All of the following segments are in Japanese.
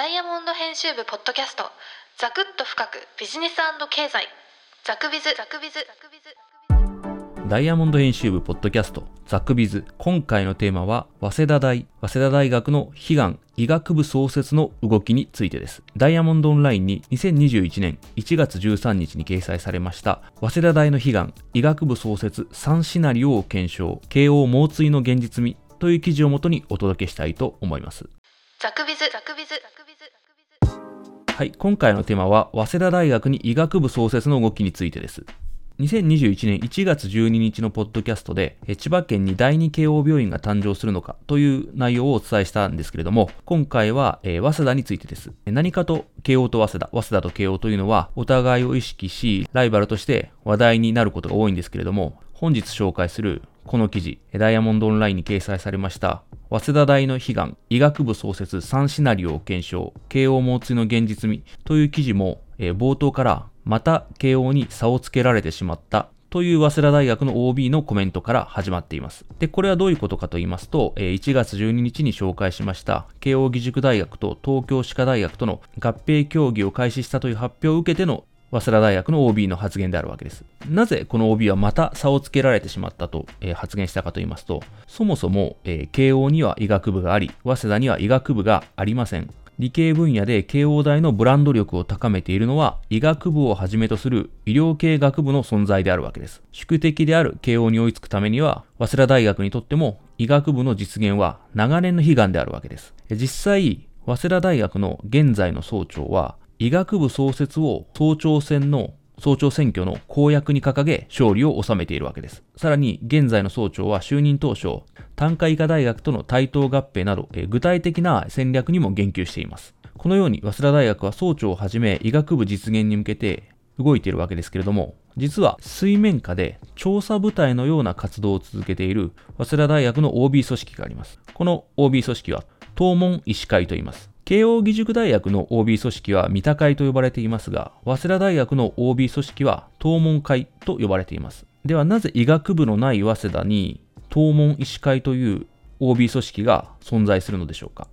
ダイヤモンド編集部ポッドキャストザクッと深くビジネス経済。ザクビズ。ザクビズ。ザクビズダイヤモンド編集部ポッドキャストザクビズ。今回のテーマは早稲田大。早稲田大学の悲願医学部創設の動きについてです。ダイヤモンドオンラインに2021年1月13日に掲載されました早稲田大の悲願医学部創設3シナリオを検証慶応猛追の現実味という記事をもとにお届けしたいと思います。ザクビズ。ザクビズはい、今回のテーマは、早稲田大学に医学部創設の動きについてです。2021年1月12日のポッドキャストで、千葉県に第二慶応病院が誕生するのかという内容をお伝えしたんですけれども、今回は、えー、早稲田についてです。何かと慶応と早稲田、早稲田と慶応というのは、お互いを意識し、ライバルとして話題になることが多いんですけれども、本日紹介するこの記事、ダイヤモンドオンラインに掲載されました、早稲田大の悲願、医学部創設3シナリオを検証、慶応猛追の現実味という記事も、えー、冒頭からまた慶応に差をつけられてしまったという早稲田大学の OB のコメントから始まっています。で、これはどういうことかと言いますと、1月12日に紹介しました慶応義塾大学と東京歯科大学との合併協議を開始したという発表を受けての早稲田大学の OB の発言であるわけです。なぜこの OB はまた差をつけられてしまったと、えー、発言したかと言いますと、そもそも、えー、慶応には医学部があり、早稲田には医学部がありません。理系分野で慶応大のブランド力を高めているのは医学部をはじめとする医療系学部の存在であるわけです。宿敵である慶応に追いつくためには、早稲田大学にとっても医学部の実現は長年の悲願であるわけです。実際、早稲田大学の現在の総長は、医学部創設を総長選の総長選挙の公約に掲げ勝利を収めているわけです。さらに現在の総長は就任当初、単科医科大学との対等合併など、え具体的な戦略にも言及しています。このように早稲田大学は総長をはじめ医学部実現に向けて動いているわけですけれども、実は水面下で調査部隊のような活動を続けている早稲田大学の OB 組織があります。この OB 組織は東門医師会と言います。慶応義塾大学の OB 組織は三田会と呼ばれていますが、早稲田大学の OB 組織は東門会と呼ばれています。ではなぜ医学部のない早稲田に東門医師会という OB 組織が存在するのでしょうか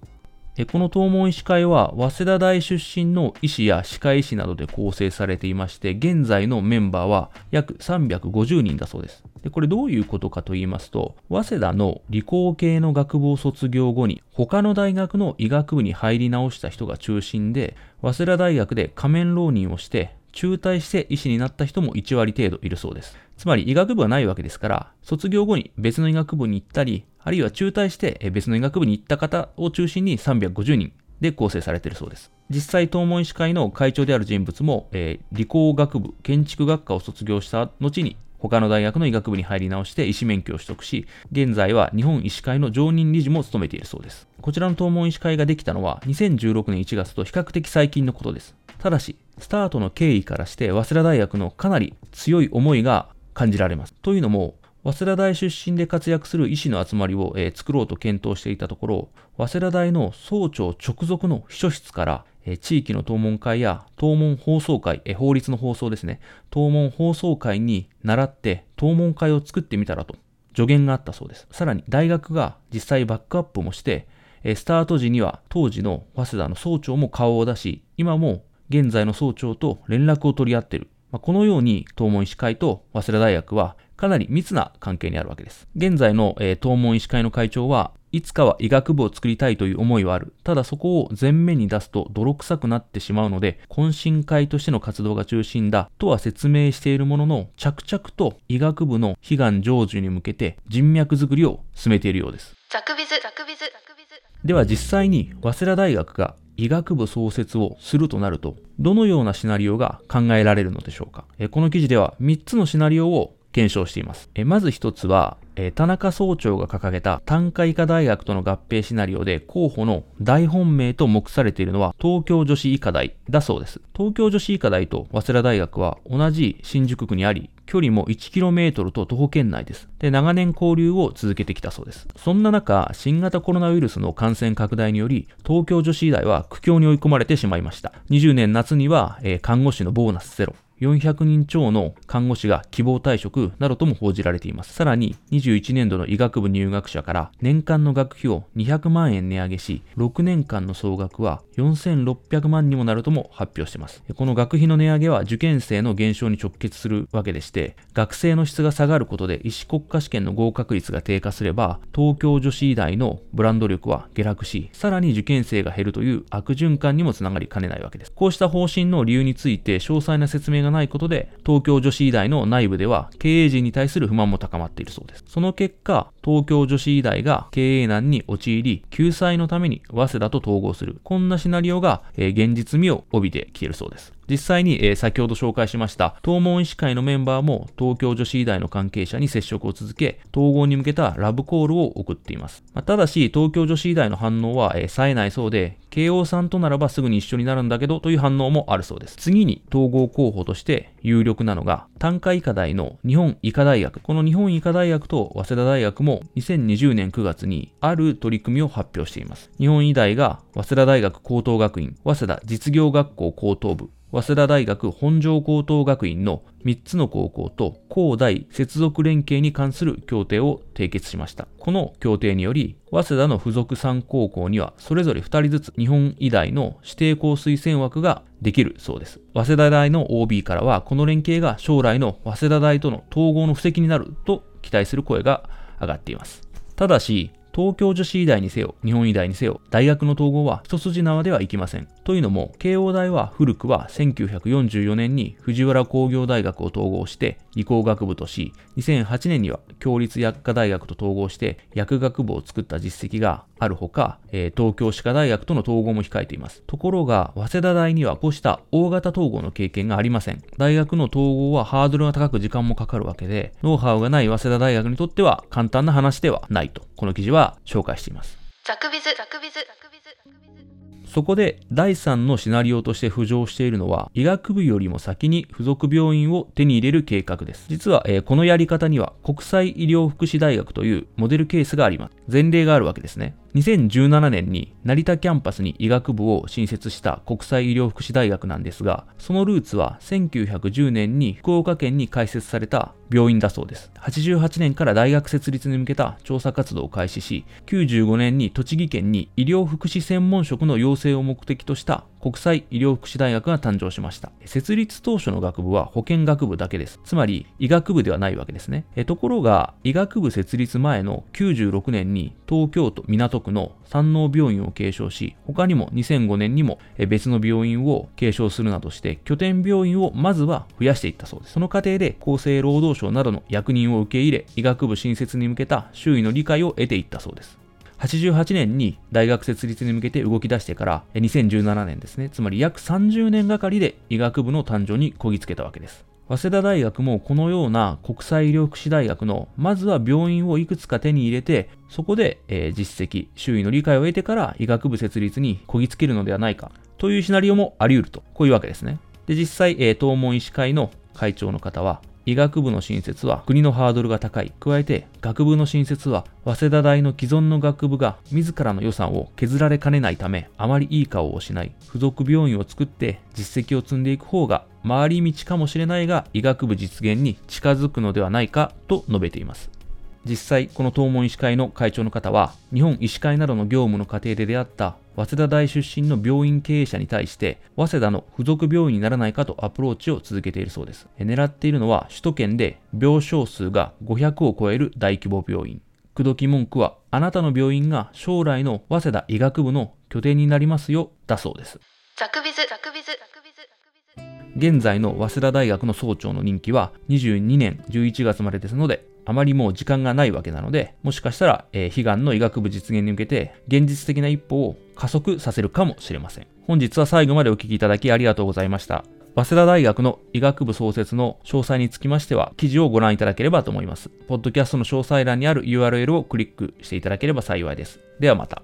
この東門医師会は、早稲田大出身の医師や歯科医師などで構成されていまして、現在のメンバーは約350人だそうです。でこれどういうことかと言いますと、早稲田の理工系の学部を卒業後に、他の大学の医学部に入り直した人が中心で、早稲田大学で仮面浪人をして、中退して医師になった人も1割程度いるそうです。つまり医学部はないわけですから、卒業後に別の医学部に行ったり、あるいは中退して別の医学部に行った方を中心に350人で構成されているそうです。実際、東門医師会の会長である人物も、えー、理工学部、建築学科を卒業した後に、他の大学の医学部に入り直して医師免許を取得し、現在は日本医師会の常任理事も務めているそうです。こちらの東門医師会ができたのは2016年1月と比較的最近のことです。ただし、スタートの経緯からして、早稲田大学のかなり強い思いが感じられます。というのも、早稲田大出身で活躍する医師の集まりを、えー、作ろうと検討していたところ、早稲田大の総長直属の秘書室から、えー、地域の東門会や東門放送会、えー、法律の放送ですね、東門放送会に倣って東門会を作ってみたらと助言があったそうです。さらに大学が実際バックアップもして、えスタート時には当時の早稲田の総長も顔を出し、今も現在の総長と連絡を取り合っている。まあ、このように東門医師会と早稲田大学はかなり密な関係にあるわけです。現在の、えー、東門医師会の会長はいつかは医学部を作りたいという思いはある。ただそこを前面に出すと泥臭くなってしまうので、懇親会としての活動が中心だとは説明しているものの、着々と医学部の悲願成就に向けて人脈づくりを進めているようです。ザクビズ、ザクビズ、ザクビズ。では実際に早稲田大学が医学部創設をするとなると、どのようなシナリオが考えられるのでしょうか。この記事では3つのシナリオを検証しています。えまず一つは、え田中総長が掲げた単科医科大学との合併シナリオで候補の大本命と目されているのは東京女子医科大だそうです。東京女子医科大と早稲田大学は同じ新宿区にあり、距離も 1km と徒歩圏内です。で、長年交流を続けてきたそうです。そんな中、新型コロナウイルスの感染拡大により、東京女子医大は苦境に追い込まれてしまいました。20年夏には、え、看護師のボーナスゼロ。400人超の看護師が希望退職などとも報じられています。さらに、21年度の医学部入学者から年間の学費を200万円値上げし、6年間の総額は4600万にもなるとも発表しています。この学費の値上げは受験生の減少に直結するわけでして、学生の質が下がることで医師国家試験の合格率が低下すれば、東京女子医大のブランド力は下落し、さらに受験生が減るという悪循環にもつながりかねないわけです。こうした方針の理由について詳細な説明ががないことで、東京女子医大の内部では経営陣に対する不満も高まっているそうです。その結果、東京女子医大が経営難に陥り、救済のために早稲田と統合する。こんなシナリオが、えー、現実味を帯びてきているそうです。実際に、えー、先ほど紹介しました東門医師会のメンバーも東京女子医大の関係者に接触を続け、統合に向けたラブコールを送っています。まあ、ただし、東京女子医大の反応は、えー、冴えないそうで、慶応さんとならばすぐに一緒になるんだけどという反応もあるそうです。次に統合候補として有力なのが、単科医科大の日本医科大学。この日本医科大学と早稲田大学も2020年9月にある取り組みを発表しています。日本医大が早稲田大学高等学院、早稲田実業学校高等部、早稲田大学本庄高等学院の3つの高校と高大接続連携に関する協定を締結しました。この協定により、早稲田の付属3高校にはそれぞれ2人ずつ日本医大の指定校推薦枠ができるそうです。早稲田大の OB からはこの連携が将来の早稲田大との統合の布石になると期待する声が上がっています。ただし、東京女子医大にせよ、日本医大にせよ、大学の統合は一筋縄ではいきません。というのも、慶応大は古くは1944年に藤原工業大学を統合して理工学部とし、2008年には共立薬科大学と統合して薬学部を作った実績があるほか、えー、東京歯科大学との統合も控えています。ところが、早稲田大にはこうした大型統合の経験がありません。大学の統合はハードルが高く時間もかかるわけで、ノウハウがない早稲田大学にとっては簡単な話ではないと、この記事は紹介しています。ザクビズ、ザクビズ、ザクビズ。そこで第3のシナリオとして浮上しているのは医学部よりも先に付属病院を手に入れる計画です。実は、えー、このやり方には国際医療福祉大学というモデルケースがあります。前例があるわけですね。2017年に成田キャンパスに医学部を新設した国際医療福祉大学なんですが、そのルーツは1910年に福岡県に開設された病院だそうです。88年から大学設立に向けた調査活動を開始し、95年に栃木県に医療福祉専門職の養成を目的とした国際医療福祉大学が誕生しました。設立当初の学部は保健学部だけです。つまり医学部ではないわけですね。ところが、医学部設立前の96年に東京都港区の山王病院を継承し、他にも2005年にも別の病院を継承するなどして、拠点病院をまずは増やしていったそうです。その過程で厚生労働省などの役人を受け入れ、医学部新設に向けた周囲の理解を得ていったそうです。88年に大学設立に向けて動き出してから2017年ですね、つまり約30年がかりで医学部の誕生にこぎつけたわけです。早稲田大学もこのような国際医療福祉大学のまずは病院をいくつか手に入れてそこで、えー、実績、周囲の理解を得てから医学部設立にこぎつけるのではないかというシナリオもあり得ると、こういうわけですね。で、実際、えー、東門医師会の会長の方は、医学部の新設は国のハードルが高い。加えて、学部の新設は早稲田大の既存の学部が自らの予算を削られかねないため、あまりいい顔をしない。付属病院を作って実績を積んでいく方が回り道かもしれないが、医学部実現に近づくのではないかと述べています。実際、この東門医師会の会長の方は、日本医師会などの業務の過程で出会った早稲田大出身の病院経営者に対して、早稲田の付属病院にならないかとアプローチを続けているそうです。狙っているのは、首都圏で病床数が500を超える大規模病院。口説き文句は、あなたの病院が将来の早稲田医学部の拠点になりますよ、だそうです。ザクビズ、ザクビズ、ザクビズ。現在の早稲田大学の総長の任期は22年11月までですので、あまりもう時間がないわけなので、もしかしたら、えー、悲願の医学部実現に向けて、現実的な一歩を加速させるかもしれません。本日は最後までお聴きいただきありがとうございました。早稲田大学の医学部創設の詳細につきましては、記事をご覧いただければと思います。ポッドキャストの詳細欄にある URL をクリックしていただければ幸いです。ではまた。